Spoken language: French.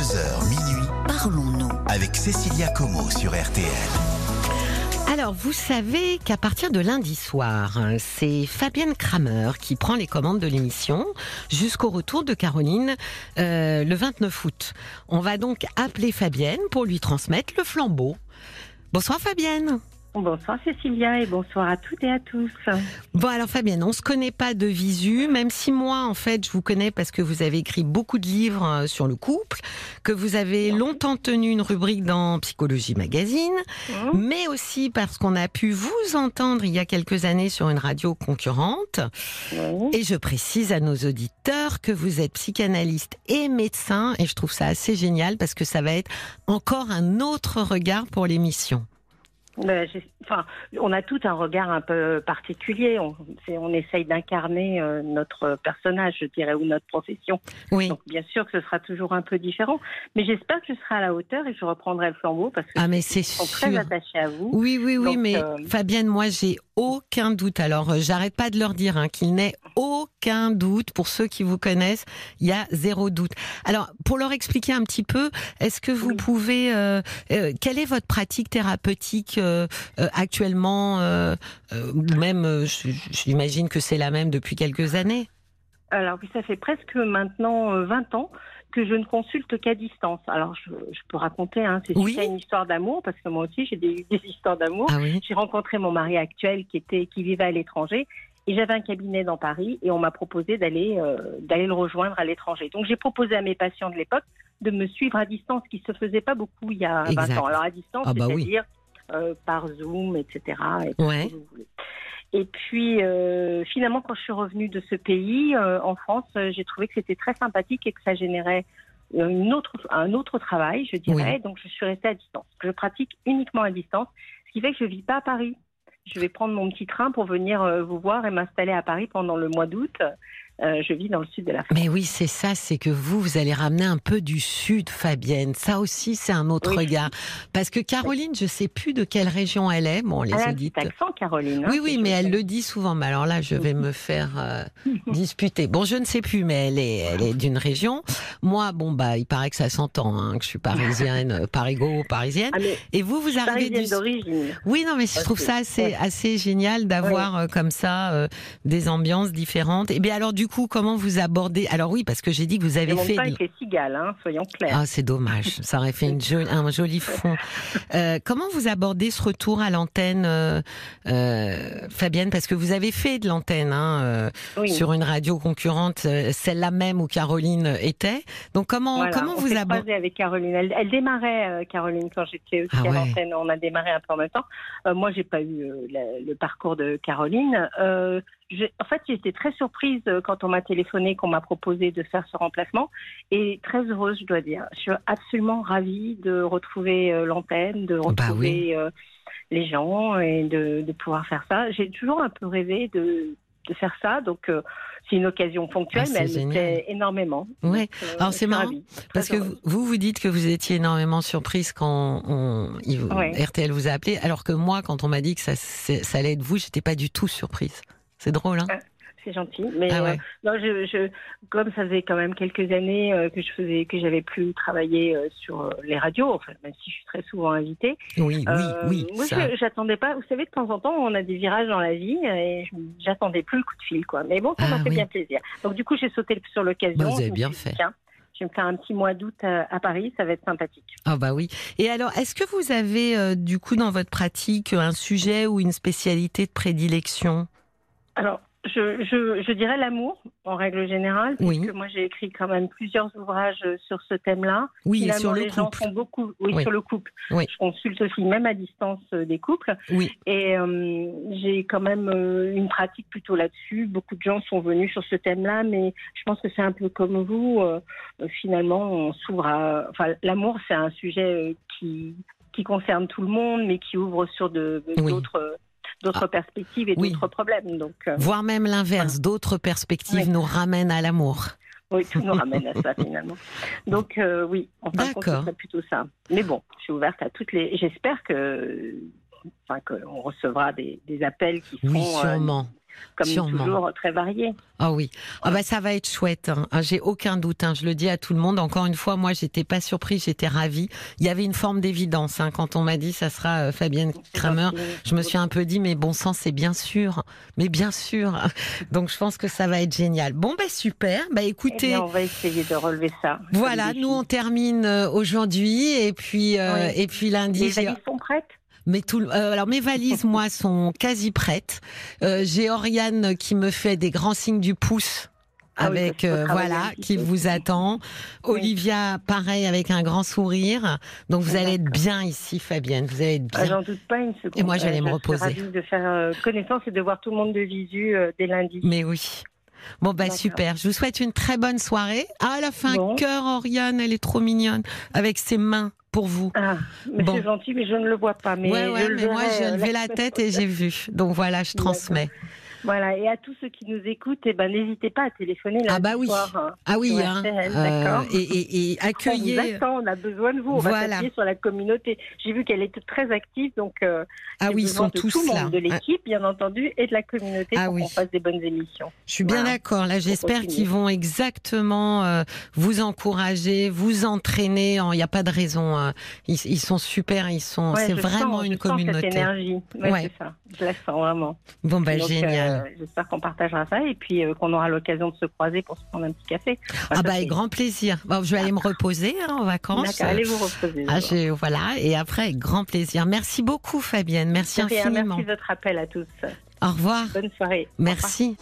22h minuit, Parlons-nous. avec Cécilia Como sur RTL. Alors, vous savez qu'à partir de lundi soir, hein, c'est Fabienne Kramer qui prend les commandes de l'émission jusqu'au retour de Caroline euh, le 29 août. On va donc appeler Fabienne pour lui transmettre le flambeau. Bonsoir Fabienne. Bonsoir Cécilia et bonsoir à toutes et à tous. Bon alors Fabienne, on se connaît pas de visu, même si moi en fait je vous connais parce que vous avez écrit beaucoup de livres euh, sur le couple, que vous avez longtemps tenu une rubrique dans Psychologie Magazine, Mmh. mais aussi parce qu'on a pu vous entendre il y a quelques années sur une radio concurrente. Et je précise à nos auditeurs que vous êtes psychanalyste et médecin, et je trouve ça assez génial parce que ça va être encore un autre regard pour l'émission. Ben, enfin, on a tout un regard un peu particulier. On, essaye d'incarner euh, notre personnage, je dirais, ou notre profession. Oui. Donc, bien sûr que ce sera toujours un peu différent. Mais j'espère que je serai à la hauteur et que je reprendrai le flambeau parce que Ah mais je suis très attachée à vous. Oui, oui, oui, Donc, mais euh, Fabienne, moi, j'ai aucun doute. Alors, euh, j'arrête pas de leur dire hein, qu'il n'est aucun doute. Pour ceux qui vous connaissent, il y a zéro doute. Alors, pour leur expliquer un petit peu, est-ce que vous Oui. pouvez, euh, quelle est votre pratique thérapeutique euh, euh, actuellement euh, euh, Même, j'imagine que c'est la même depuis quelques années. Alors, oui, ça fait presque maintenant euh, 20 ans que je ne consulte qu'à distance. Alors, je, je peux raconter, hein, c'est Oui. une histoire d'amour, parce que moi aussi, j'ai des, des histoires d'amour. Ah oui. J'ai rencontré mon mari actuel qui était qui vivait à l'étranger et j'avais un cabinet dans Paris et on m'a proposé d'aller euh, d'aller le rejoindre à l'étranger. Donc j'ai proposé à mes patients de l'époque de me suivre à distance, ce qui se faisait pas beaucoup il y a 20 Exact. ans. Alors à distance, Ah bah oui. Euh, par Zoom, etc. et Ouais. puis euh, finalement, quand je suis revenue de ce pays euh, en France, j'ai trouvé que c'était très sympathique et que ça générait une autre, un autre travail, je dirais. Donc je suis restée à distance. Je pratique uniquement à distance, ce qui fait que je vis pas à Paris. Je vais prendre mon petit train pour venir vous voir et m'installer à Paris pendant le mois d'août. Euh, je vis dans le sud de la France. Mais oui, c'est ça, c'est que vous, vous allez ramener un peu du sud, Fabienne. Ça aussi, c'est un autre Oui. regard. Parce que Caroline, je sais plus de quelle région elle est. Bon, les Elle a un accent, Caroline. hein, Oui, oui, mais elle le dit souvent. Mais alors là, je vais me faire euh, disputer. Bon, je ne sais plus, mais elle est, elle est d'une région. Moi, bon, bah, il paraît que ça s'entend, hein, que je suis parisienne, parigo, parisienne. Ah, Et vous, vous arrivez du d'origine. oui, non, mais je trouve ça assez, génial d'avoir euh, comme ça des ambiances différentes. Et bien alors, du coup, comment vous abordez Alors oui, parce que j'ai dit que vous avez fait. pas avec les cigales, hein, soyons clairs. Ah, c'est dommage. Ça aurait fait une jolie- un joli fond. Euh, comment vous abordez ce retour à l'antenne, euh, euh, Fabienne? Parce que vous avez fait de l'antenne hein, oui. sur une radio concurrente, celle-là même où Caroline était. Donc comment Voilà, comment on vous abordez avec Caroline. Elle, elle démarrait, Caroline, quand j'étais aussi Ah à l'antenne. On a démarré un peu en même temps. Moi, j'ai pas eu la- le parcours de Caroline. En fait, j'étais très surprise euh, quand on m'a téléphoné, qu'on m'a proposé de faire ce remplacement, et très heureuse, je dois dire. Je suis absolument ravie de retrouver euh, l'antenne, de Bah retrouver euh, les gens et de, de pouvoir faire ça. J'ai toujours un peu rêvé de, de faire ça, donc euh, c'est une occasion ponctuelle, Ah, mais elle me plaît énormément. Euh, Alors, c'est marrant, ravie, Parce que heureuse. vous, vous dites que vous étiez énormément surprise quand on, il- Ouais. RTL vous a appelé, alors que moi, quand on m'a dit que ça, ça allait être vous, j'étais pas du tout surprise. C'est drôle, hein C'est gentil, mais Ah ouais. euh, non, je, je, comme ça faisait quand même quelques années euh, que je faisais, que j'avais plus travaillé euh, sur les radios, enfin même si je suis très souvent invitée. Oui, oui, oui. Moi, ça. je- j'attendais pas. Vous savez, de temps en temps, on a des virages dans la vie et je- j'attendais plus le coup de fil, quoi. Mais bon, ça Ah m'a fait oui. bien plaisir. Donc du coup, j'ai sauté sur l'occasion. Bah, vous avez bien fait. Tiens, je vais me faire un petit mois d'août à, à Paris, ça va être sympathique. Ah bah oui. Et alors, est-ce que vous avez euh, du coup dans votre pratique un sujet ou une spécialité de prédilection? Alors, je, je, je dirais l'amour, en règle générale, Oui. puisque moi j'ai écrit quand même plusieurs ouvrages euh, sur ce thème-là. Oui, et Finalement, sur le les gens couple. font beaucoup, oui, Oui. sur le couple. Oui. Je consulte aussi, même à distance, euh, des couples. Oui. Et euh, j'ai quand même euh, une pratique plutôt là-dessus. Beaucoup de gens sont venus sur ce thème-là, mais je pense que c'est un peu comme vous. euh, finalement, on s'ouvre à. Enfin, l'amour, c'est un sujet qui qui concerne tout le monde, mais qui ouvre sur de d'autres d'autres Ah. perspectives et Oui. d'autres problèmes. Donc, euh, Voire même l'inverse, d'autres perspectives Oui. nous ramènent à l'amour. oui, tout nous ramène à ça finalement. Donc euh, oui, en fin de compte, ce serait plutôt ça. Mais bon, je suis ouverte à toutes les. J'espère que, enfin, qu'on recevra des, des appels qui Oui, seront euh, sûrement. Comme Sûrement. toujours très variés. Ah oui, ah bah ça va être chouette. Hein. Ah, J'ai aucun doute. Hein. Je le dis à tout le monde. Encore une fois, moi, j'étais pas surprise, j'étais ravie. Il y avait une forme d'évidence hein, quand on m'a dit ça sera euh, Fabienne Kramer. Je me suis un peu dit mais bon sang, c'est bien sûr, mais bien sûr. Donc je pense que ça va être génial. Bon bah super. Bah Eh écoutez. bien, on va essayer de relever ça. Voilà, nous on termine euh, aujourd'hui et puis euh, Oui. et puis lundi. Les valises sont prêtes? Mais tout, euh, alors mes valises, moi, sont quasi prêtes. Euh, J'ai Oriane qui me fait des grands signes du pouce. Ah avec euh, voilà qui vous attend. Olivia pareil avec un grand sourire donc vous allez être bien ici Fabienne vous allez être Ah, bien J'en doute pas une seconde. Et moi, j'allais Euh, me je reposer. suis ravie de faire euh, connaissance et de voir tout le monde de visu euh, dès lundi. mais oui bon bah super je vous souhaite une très bonne soirée ah elle a fait un Bon. cœur Oriane elle est trop mignonne avec ses mains pour vous Ah, mais Bon. c'est gentil, mais je ne le vois pas. Mais ouais mais moi j'ai euh, levé la tête et j'ai vu donc voilà je transmets Voilà, et à tous ceux qui nous écoutent, eh ben, n'hésitez pas à téléphoner lundi Ah bah oui. soir. hein. ah oui hein, d'accord. et, et, et On vous accueillez attend, on a besoin de vous. On Voilà. va s'appuyer sur la communauté. J'ai vu qu'elle était très active, donc euh, ah oui ils sont de tous tout là de l'équipe, bien entendu, et de la communauté Ah pour oui. qu'on fasse des bonnes émissions. Je suis bien d'accord. Là, j'espère qu'ils vont exactement euh, vous encourager, vous entraîner. Il n'y a pas de raison. hein. Ils, ils sont super. Ils sont. Ouais, c'est vraiment sens- une communauté. Cette énergie, ouais, Ouais. c'est ça. Je la sens vraiment. Bon, bah Donc, génial. Euh, J'espère qu'on partagera ça et puis euh, qu'on aura l'occasion de se croiser pour se prendre un petit café. Enfin, ah bah avec grand plaisir. Bon, je vais aller me reposer hein, en vacances. D'accord, allez vous reposer. Ah, voilà. Et après, grand plaisir. Merci beaucoup, Fabienne. Merci infiniment. Merci de votre appel à tous. Au revoir. Bonne soirée. Au revoir. Merci.